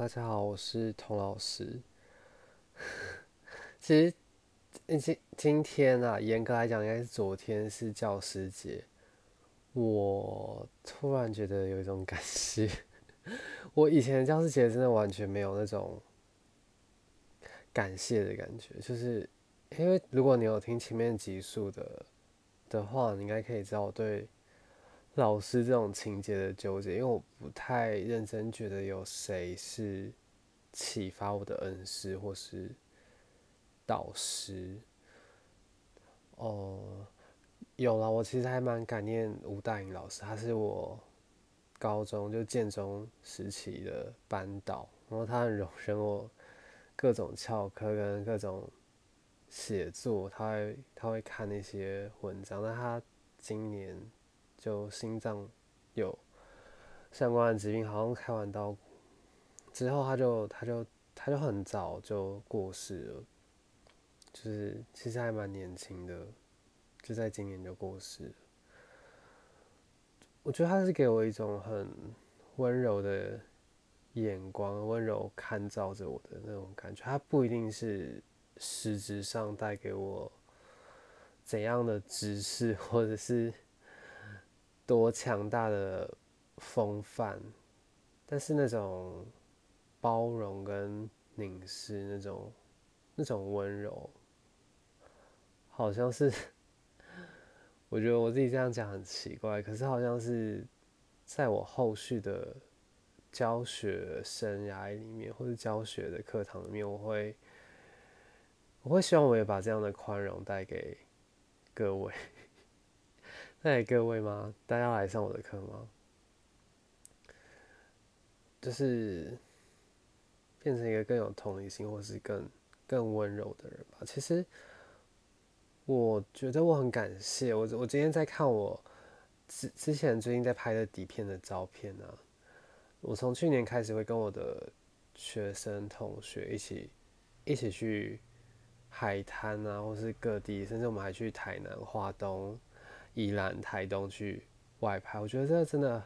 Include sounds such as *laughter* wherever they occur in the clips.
大家好，我是童老师。*laughs* 其实今今天啊，严格来讲，应该是昨天是教师节。我突然觉得有一种感谢，*laughs* 我以前教师节真的完全没有那种感谢的感觉，就是因为如果你有听前面集数的的话，你应该可以知道我对。老师这种情节的纠结，因为我不太认真觉得有谁是启发我的恩师或是导师。哦，有了，我其实还蛮感念吴大颖老师，他是我高中就建中时期的班导，然后他很容忍我各种翘课跟各种写作，他会他会看那些文章，但他今年。就心脏有相关的疾病，好像开完刀之后，他就他就他就很早就过世了，就是其实还蛮年轻的，就在今年就过世了。我觉得他是给我一种很温柔的眼光，温柔看照着我的那种感觉。他不一定是实质上带给我怎样的知识，或者是。多强大的风范，但是那种包容跟凝视，那种那种温柔，好像是，*laughs* 我觉得我自己这样讲很奇怪，可是好像是在我后续的教学生涯里面，或者教学的课堂里面，我会我会希望我也把这样的宽容带给各位。嗨各位吗？大家来上我的课吗？就是变成一个更有同理心，或是更更温柔的人吧。其实我觉得我很感谢我。我今天在看我之之前最近在拍的底片的照片啊。我从去年开始会跟我的学生同学一起一起去海滩啊，或是各地，甚至我们还去台南、华东。宜兰、台东去外拍，我觉得这真的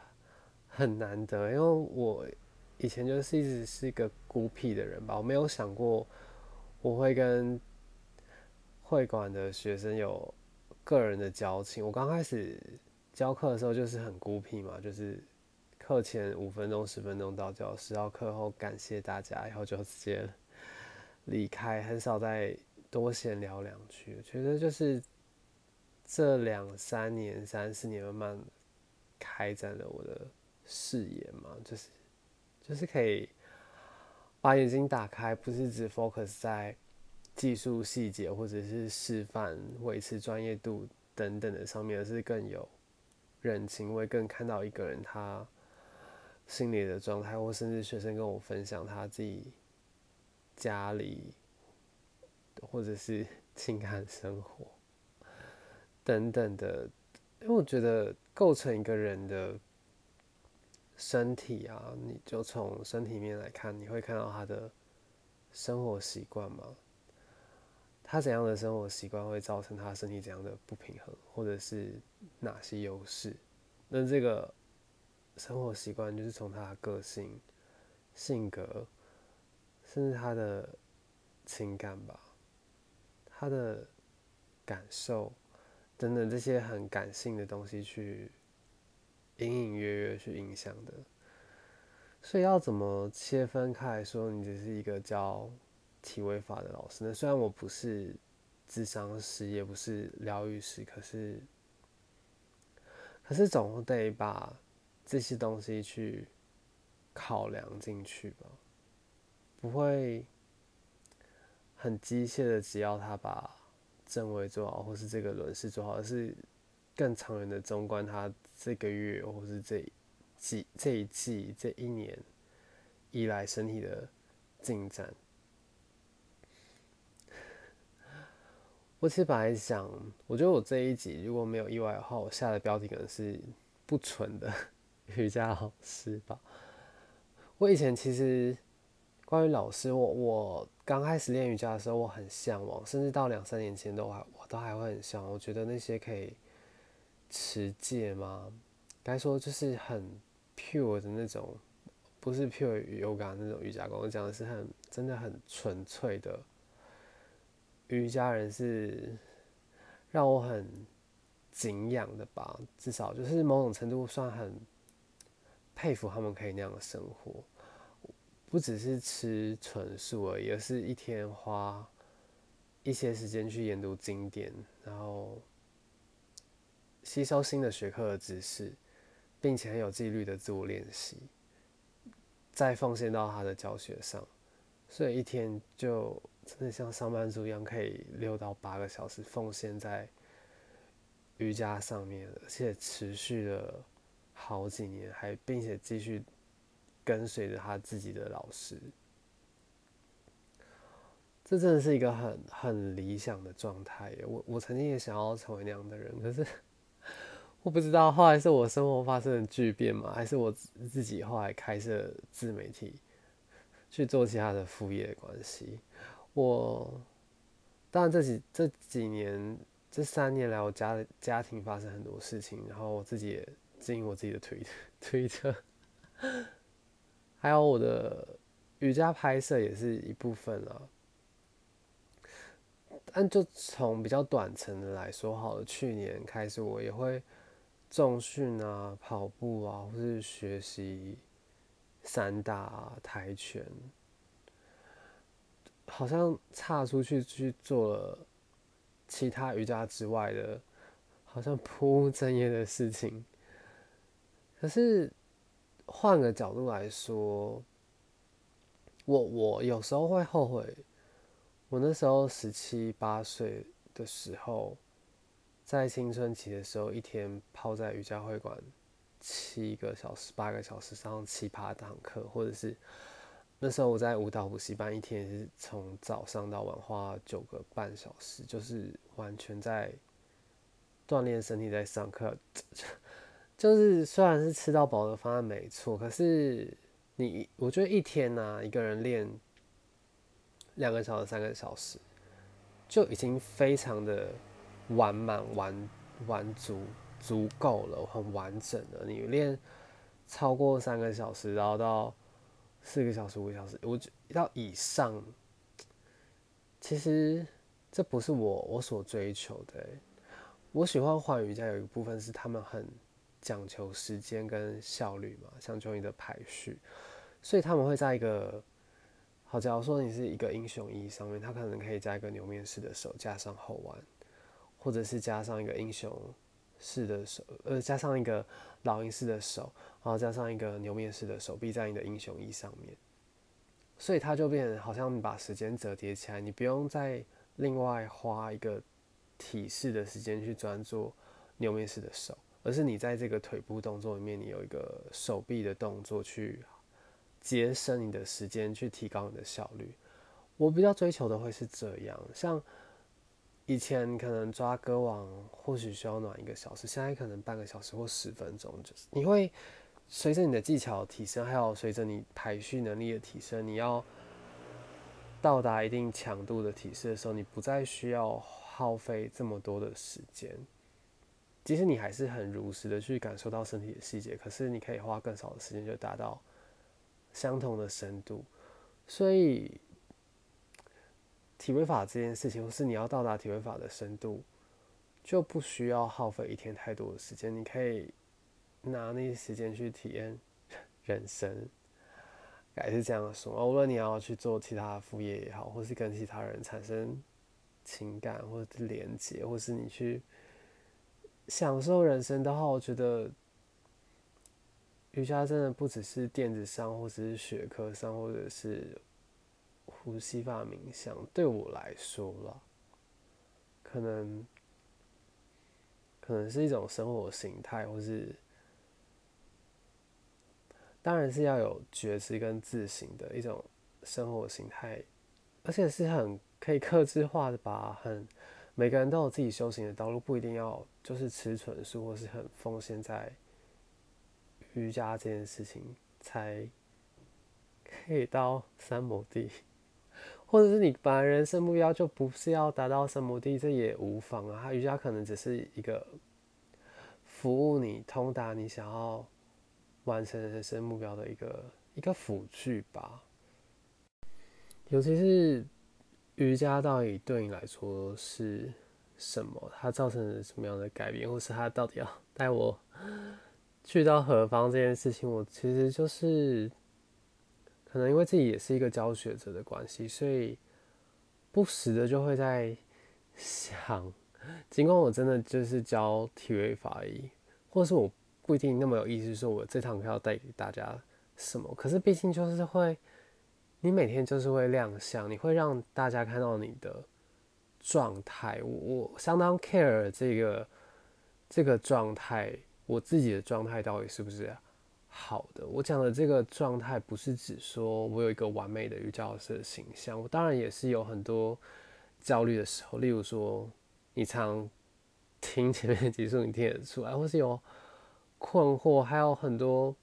很难得，因为我以前就是一直是一个孤僻的人吧，我没有想过我会跟会馆的学生有个人的交情。我刚开始教课的时候就是很孤僻嘛，就是课前五分钟、十分钟到教室，然后课后感谢大家，然后就直接离开，很少再多闲聊两句。觉得就是。这两三年、三四年，慢慢开展了我的视野嘛，就是就是可以把眼睛打开，不是只 focus 在技术细节或者是示范、维持专业度等等的上面，而是更有人情味，更看到一个人他心里的状态，或甚至学生跟我分享他自己家里或者是 *laughs* 情感生活。等等的，因为我觉得构成一个人的身体啊，你就从身体面来看，你会看到他的生活习惯吗？他怎样的生活习惯会造成他身体怎样的不平衡，或者是哪些优势？那这个生活习惯就是从他的个性、性格，甚至他的情感吧，他的感受。等等这些很感性的东西，去隐隐约约去影响的，所以要怎么切分开？说你只是一个教体位法的老师呢？虽然我不是智商师，也不是疗愈师，可是，可是总得把这些东西去考量进去吧，不会很机械的，只要他把。正位做好，或是这个轮式做好，而是更长远的中观。他这个月，或是这季、这一季、这一年以来身体的进展。我其实本来想，我觉得我这一集如果没有意外的话，我下的标题可能是不纯的瑜伽老师吧。我以前其实。关于老师，我我刚开始练瑜伽的时候，我很向往，甚至到两三年前都还我都还会很向往。我觉得那些可以持戒吗？该说就是很 pure 的那种，不是 pure yoga 那种瑜伽功，我讲的是很真的很纯粹的瑜伽人，是让我很敬仰的吧。至少就是某种程度算很佩服他们可以那样的生活，不只是吃纯素而已，而是一天花一些时间去研读经典，然后吸收新的学科的知识，并且很有纪律的自我练习。再奉献到他的教学上，所以一天就真的像上班族一样，可以六到八个小时奉献在瑜伽上面，而且持续了好几年，还并且继续跟随着他自己的老师。这真的是一个很很理想的状态。我我曾经也想要成为那样的人，可是。我不知道后来是我生活发生了巨变吗？还是我自己后来开设自媒体去做其他的副业的关系？我当然这几这几年这三年来，我家家庭发生很多事情，然后我自己也经营我自己的推推特，还有我的瑜伽拍摄也是一部分啊。但就从比较短程的来说，好了，去年开始我也会。重训啊，跑步啊，或是学习散打、跆拳，好像岔出去去做了其他瑜伽之外的，好像 *laughs* 不务正业的事情。可是换个角度来说，我我有时候会后悔，我那时候十七八岁的时候。在青春期的时候，一天泡在瑜伽会馆七个小时、八个小时上七八堂课，或者是那时候我在舞蹈补习班，一天也是从早上到晚花九个半小时，就是完全在锻炼身体，在上课。*laughs* 就是虽然是吃到饱的方案没错，可是你我觉得一天呢，一个人练两个小时、三个小时，就已经非常的。完满完完足足够了，很完整的。你练超过三个小时，然后到四个小时、五个小时，我觉到以上，其实这不是我我所追求的。我喜欢环瑜伽有一部分是他们很讲求时间跟效率嘛，讲究你的排序，所以他们会在一个好，假如说你是一个英雄衣上面，他可能可以加一个牛面式的手，加上后弯。或者是加上一个英雄式的手，呃，加上一个老鹰式的手，然后加上一个牛面式的手臂在你的英雄衣上面，所以它就变好像你把时间折叠起来，你不用再另外花一个体式的时间去专注牛面式的手，而是你在这个腿部动作里面，你有一个手臂的动作去节省你的时间，去提高你的效率。我比较追求的会是这样，像。以前可能抓歌王或许需要暖一个小时，现在可能半个小时或十分钟，就是你会随着你的技巧提升，还有随着你排序能力的提升，你要到达一定强度的体式的时候，你不再需要耗费这么多的时间。即使你还是很如实的去感受到身体的细节，可是你可以花更少的时间就达到相同的深度，所以。体位法这件事情，或是你要到达体位法的深度，就不需要耗费一天太多的时间。你可以拿那些时间去体验人生，该是这样说。无论你要去做其他副业也好，或是跟其他人产生情感或是连接，或是你去享受人生的话，我觉得瑜伽真的不只是电子上，或者是学科上，或者是。呼吸法冥想对我来说了，可能可能是一种生活形态，或是当然是要有觉知跟自省的一种生活形态，而且是很可以克制化的吧。很每个人都有自己修行的道路，不一定要就是吃纯素，或是很奉献在瑜伽这件事情，才可以到三亩地。或者是你本来人生目标就不是要达到三亩地，这也无妨啊。瑜伽可能只是一个服务你通达你想要完成人生目标的一个一个辅具吧。尤其是瑜伽到底对你来说是什么？它造成了什么样的改变，或是它到底要 *laughs* 带我去到何方这件事情，我其实就是可能因为自己也是一个教学者的关系，所以不时的就会在想，尽管我真的就是教体位法而已，或是我不一定那么有意思，说我这堂课要带给大家什么，可是毕竟就是会。你每天就是会亮相，你会让大家看到你的状态。我我相当 care 这个这个状态，我自己的状态到底是不是好的？我讲的这个状态不是指说我有一个完美的瑜伽老师的形象，我当然也是有很多焦虑的时候。例如说，你常听前面几束，你听得出来，或是有困惑，还有很多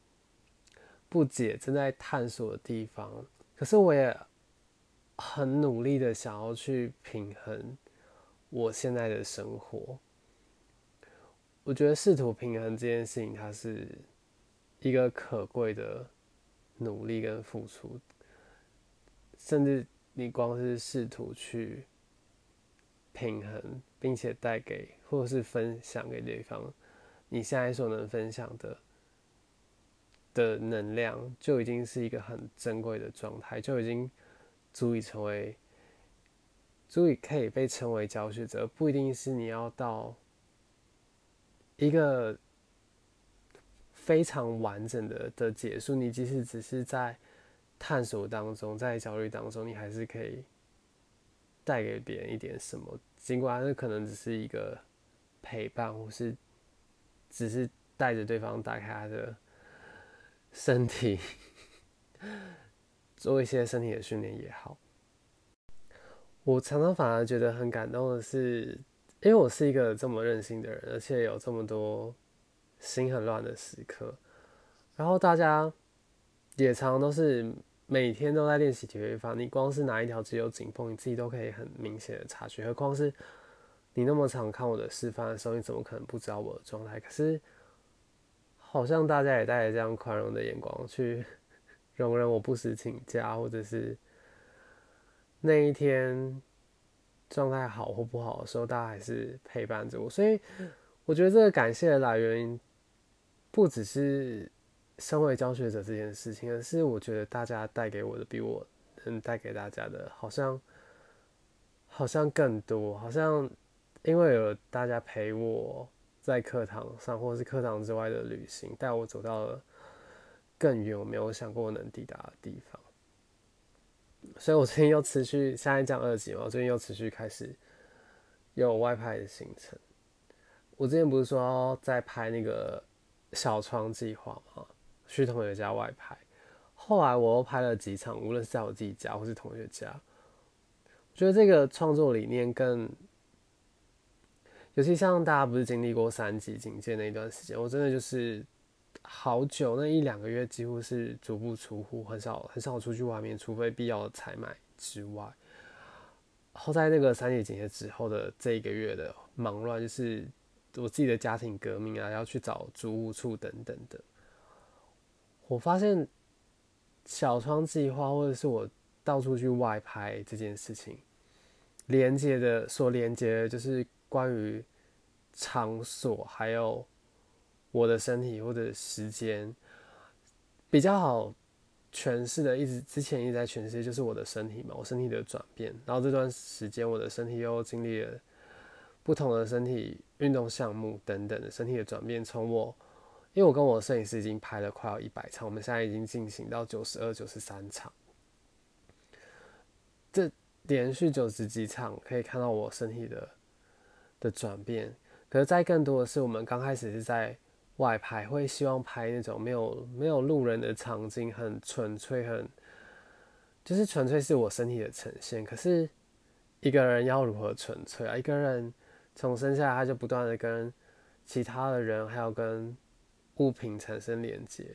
不解正在探索的地方。可是我也很努力的想要去平衡我现在的生活。我觉得试图平衡这件事情，它是一个可贵的努力跟付出。甚至你光是试图去平衡，并且带给或者是分享给对方，你现在所能分享的。的能量就已经是一个很珍贵的状态，就已经足以成为，足以可以被称为教学者。不一定是你要到一个非常完整的的结束，你即使只是在探索当中，在焦虑当中，你还是可以带给别人一点什么。尽管那可能只是一个陪伴，或是只是带着对方打开他的。身体 *laughs* 做一些身体的训练也好，我常常反而觉得很感动的是，因为我是一个这么任性的人，而且有这么多心很乱的时刻，然后大家也常常都是每天都在练习体位法，你光是哪一条肌肉紧绷，你自己都可以很明显的察觉，何况是你那么常看我的示范的时候，你怎么可能不知道我的状态？可是。好像大家也带着这样宽容的眼光去 *laughs* 容忍我不时请假，或者是那一天状态好或不好的时候，大家还是陪伴着我。所以我觉得这个感谢的来源不只是身为教学者这件事情，而是我觉得大家带给我的比我能带给大家的，好像好像更多，好像因为有大家陪我。在课堂上，或是课堂之外的旅行，带我走到了更远我没有想过能抵达的地方。所以我最近又持续，现在讲二级嘛，我最近又持续开始有外拍的行程。我之前不是说在拍那个小窗计划吗？去同学家外拍，后来我又拍了几场，无论是在我自己家或是同学家，我觉得这个创作理念更。尤其像大家不是经历过三级警戒那一段时间，我真的就是好久那一两个月几乎是足不出户，很少很少出去外面，除非必要采买之外。后在那个三级警戒之后的这一个月的忙乱，就是我自己的家庭革命啊，要去找租屋处等等的。我发现小窗计划或者是我到处去外拍这件事情，连接的所连接的就是。关于场所，还有我的身体或者时间，比较好诠释的，一直之前一直在诠释，就是我的身体嘛，我身体的转变。然后这段时间，我的身体又经历了不同的身体运动项目等等的身体的转变。从我，因为我跟我摄影师已经拍了快要一百场，我们现在已经进行到九十二、九十三场，这连续九十几场，可以看到我身体的。的转变，可是，在更多的是我们刚开始是在外拍，会希望拍那种没有没有路人的场景，很纯粹，很就是纯粹是我身体的呈现。可是一个人要如何纯粹啊？一个人从生下来他就不断的跟其他的人，还有跟物品产生连接，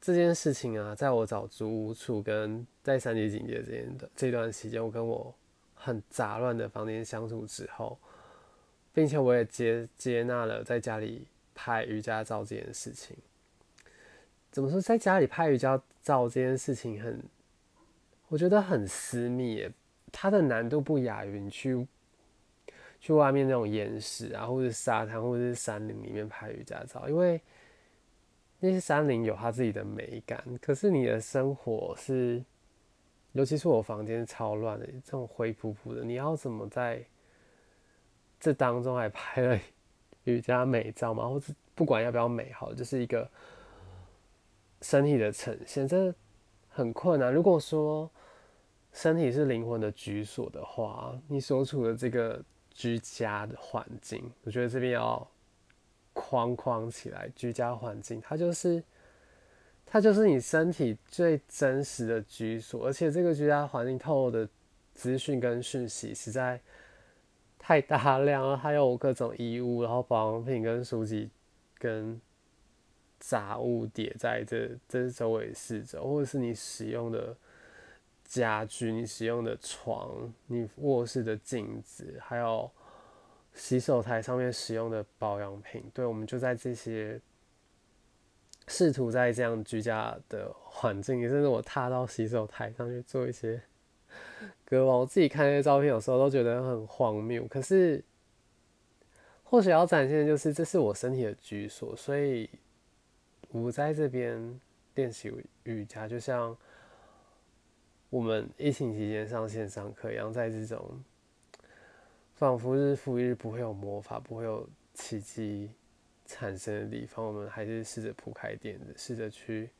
这件事情啊，在我找租屋处跟在三级警戒这间的这段时间，我跟我。很杂乱的房间相处之后，并且我也接接纳了在家里拍瑜伽照这件事情。怎么说，在家里拍瑜伽照这件事情很，我觉得很私密，它的难度不亚于你去去外面那种岩石啊，或者沙滩，或者是山林里面拍瑜伽照，因为那些山林有它自己的美感，可是你的生活是，尤其是我房间超乱的，这种灰扑扑的，你要怎么在这当中还拍了瑜伽美照吗？或者不管要不要美好，就是一个。身体的呈现，这很困难。如果说身体是灵魂的居所的话，你所处的这个居家的环境，我觉得这边要框框起来。居家环境，它就是它就是你身体最真实的居所，而且这个居家环境透露的资讯跟讯息实在太大量了，还有各种衣物，然后保养品跟书籍跟。杂物叠在这这周围四周，或者是你使用的家具、你使用的床、你卧室的镜子，还有洗手台上面使用的保养品，对，我们就在这些试图在这样居家的环境，甚至我踏到洗手台上去做一些割网，我自己看那些照片，有时候都觉得很荒谬。可是，或许要展现的就是，这是我身体的居所，所以。我在这边练习瑜伽，就像我们疫情期间上线上课一样，在这种仿佛日复一日不会有魔法、不会有奇迹产生的地方，我们还是试着铺开垫子，试着去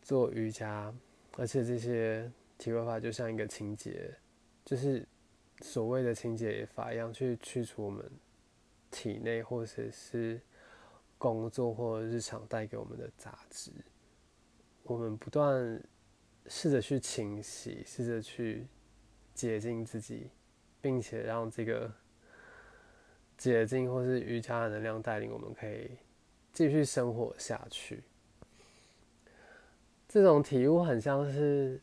做瑜伽。而且这些体会法就像一个清洁，就是所谓的清洁法一样，去去除我们体内或者是。工作或日常带给我们的杂质，我们不断试着去清洗，试着去洁净自己，并且让这个洁净或是瑜伽的能量带领我们，可以继续生活下去。这种体悟很像是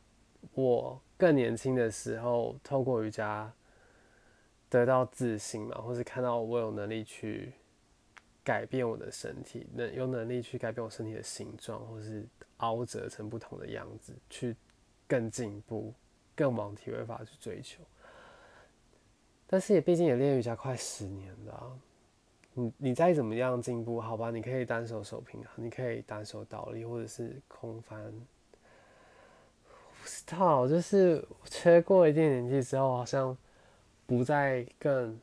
我更年轻的时候，透过瑜伽得到自信嘛，或是看到我有能力去。改变我的身体，能有能力去改变我身体的形状，或是凹折成不同的样子，去更进步，更往体位法去追求。但是也毕竟也练瑜伽快十年了，你你再怎么样进步，好吧，你可以单手手平衡，你可以单手倒立，或者是空翻。不知道，就是缺过一定年纪之后，好像不再更。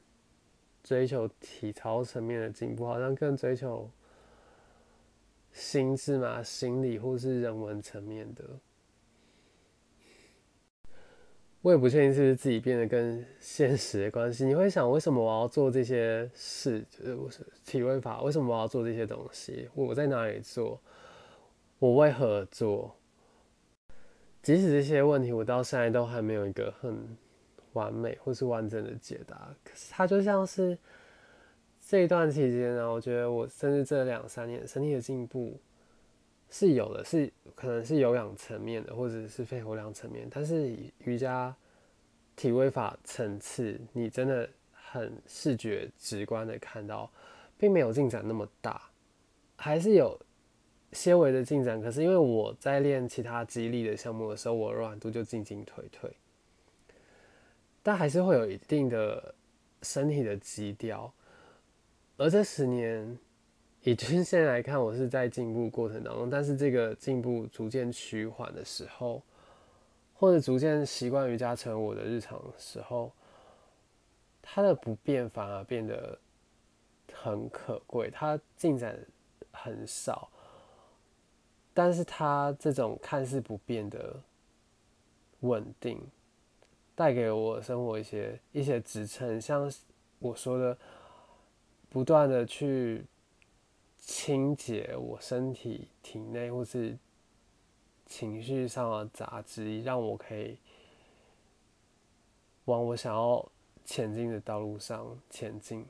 追求体操层面的进步，好像更追求心智嘛、心理或是人文层面的。我也不确定是不是自己变得跟现实的关系。你会想，为什么我要做这些事？就是体位法，为什么我要做这些东西？我在哪里做？我为何做？即使这些问题，我到现在都还没有一个很。完美或是完整的解答，可是它就像是这一段期间呢，我觉得我甚至这两三年身体的进步是有的，是可能是有氧层面的，或者是肺活量层面，但是瑜伽体位法层次，你真的很视觉直观的看到，并没有进展那么大，还是有些微的进展。可是因为我在练其他肌力的项目的时候，我软度就进进退退。但还是会有一定的身体的基调，而这十年，以均线来看，我是在进步过程当中。但是这个进步逐渐趋缓的时候，或者逐渐习惯瑜伽成为我的日常的时候，它的不变反而变得很可贵。它进展很少，但是它这种看似不变的稳定。带给我生活一些一些支撑，像我说的，不断的去清洁我身体体内或是情绪上的杂质，让我可以往我想要前进的道路上前进。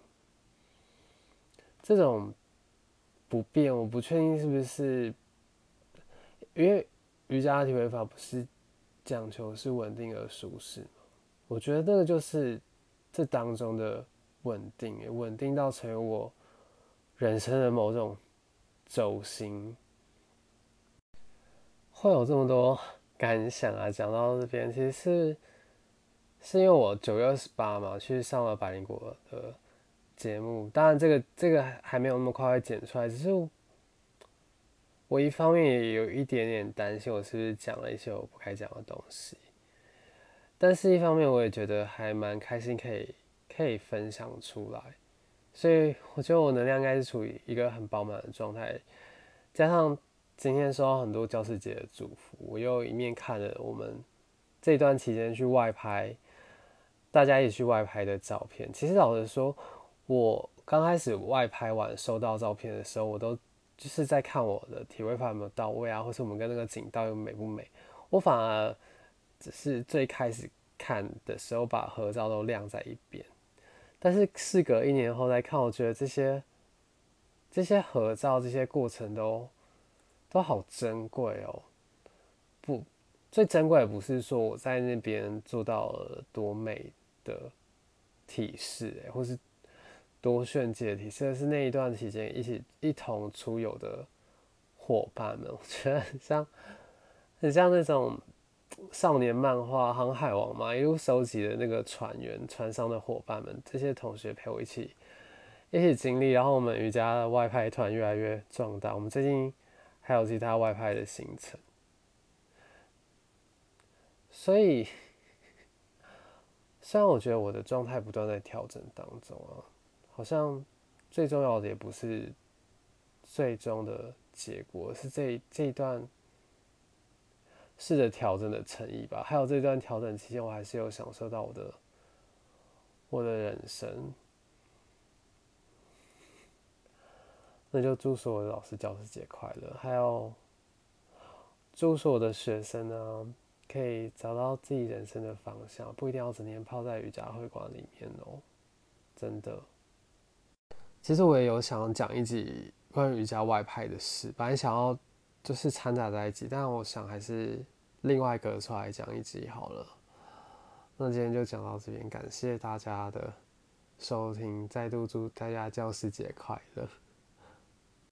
这种不变，我不确定是不是因为瑜伽体位法不是讲求是稳定而舒适。我觉得这个就是这当中的稳定，稳定到成为我人生的某种轴心。会有这么多感想啊？讲到这边，其实是是因为我九月二十八嘛，去上了百灵果的节目。当然，这个这个还没有那么快会剪出来，只是我一方面也有一点点担心，我是不是讲了一些我不该讲的东西。但是，一方面我也觉得还蛮开心，可以可以分享出来。所以，我觉得我能量应该是处于一个很饱满的状态，加上。今天收到很多教师节的祝福，我又一面看了我们这段期间去外拍，大家一起去外拍的照片。其实老实说，我刚开始外拍完收到照片的时候，我都就是在看我的体位法有没有到位啊，或是我们跟那个景道又美不美。我反而只是最开始看的时候把合照都晾在一边，但是事隔一年后再看，我觉得这些这些合照这些过程都。都好珍贵哦，不，最珍贵的不是说我在那边做到了多美的体式，哎，或是多炫技的体式，而是那一段期间一起一同出游的伙伴们，我觉得很像，很像那种少年漫画《航海王》嘛，一路收集的那个船员、船上的伙伴们，这些同学陪我一起一起经历，然后我们瑜伽的外派团越来越壮大，我们最近。还有其他外派的行程，所以虽然我觉得我的状态不断在调整当中啊，好像最重要的也不是最终的结果，是这这一段试着调整的诚意吧。还有这段调整期间，我还是有享受到我的我的人生。那就祝所有的老师教师节快乐，还有祝所有的学生呢，可以找到自己人生的方向，不一定要整天泡在瑜伽会馆里面哦，真的。其实我也有想讲一集关于瑜伽外派的事，本来想要就是掺杂在一起，但我想还是另外隔出来讲一集好了。那今天就讲到这边，感谢大家的收听，再度祝大家教师节快乐。